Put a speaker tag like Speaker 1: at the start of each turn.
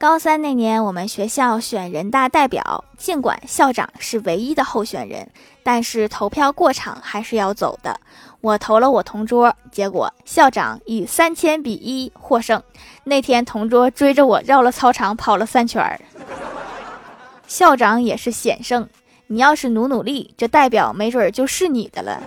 Speaker 1: 高三那年，我们学校选人大代表，尽管校长是唯一的候选人，但是投票过场还是要走的。我投了我同桌，结果校长以三千比一获胜。那天同桌追着我绕了操场跑了三圈儿，校长也是险胜。你要是努努力，这代表没准就是你的了。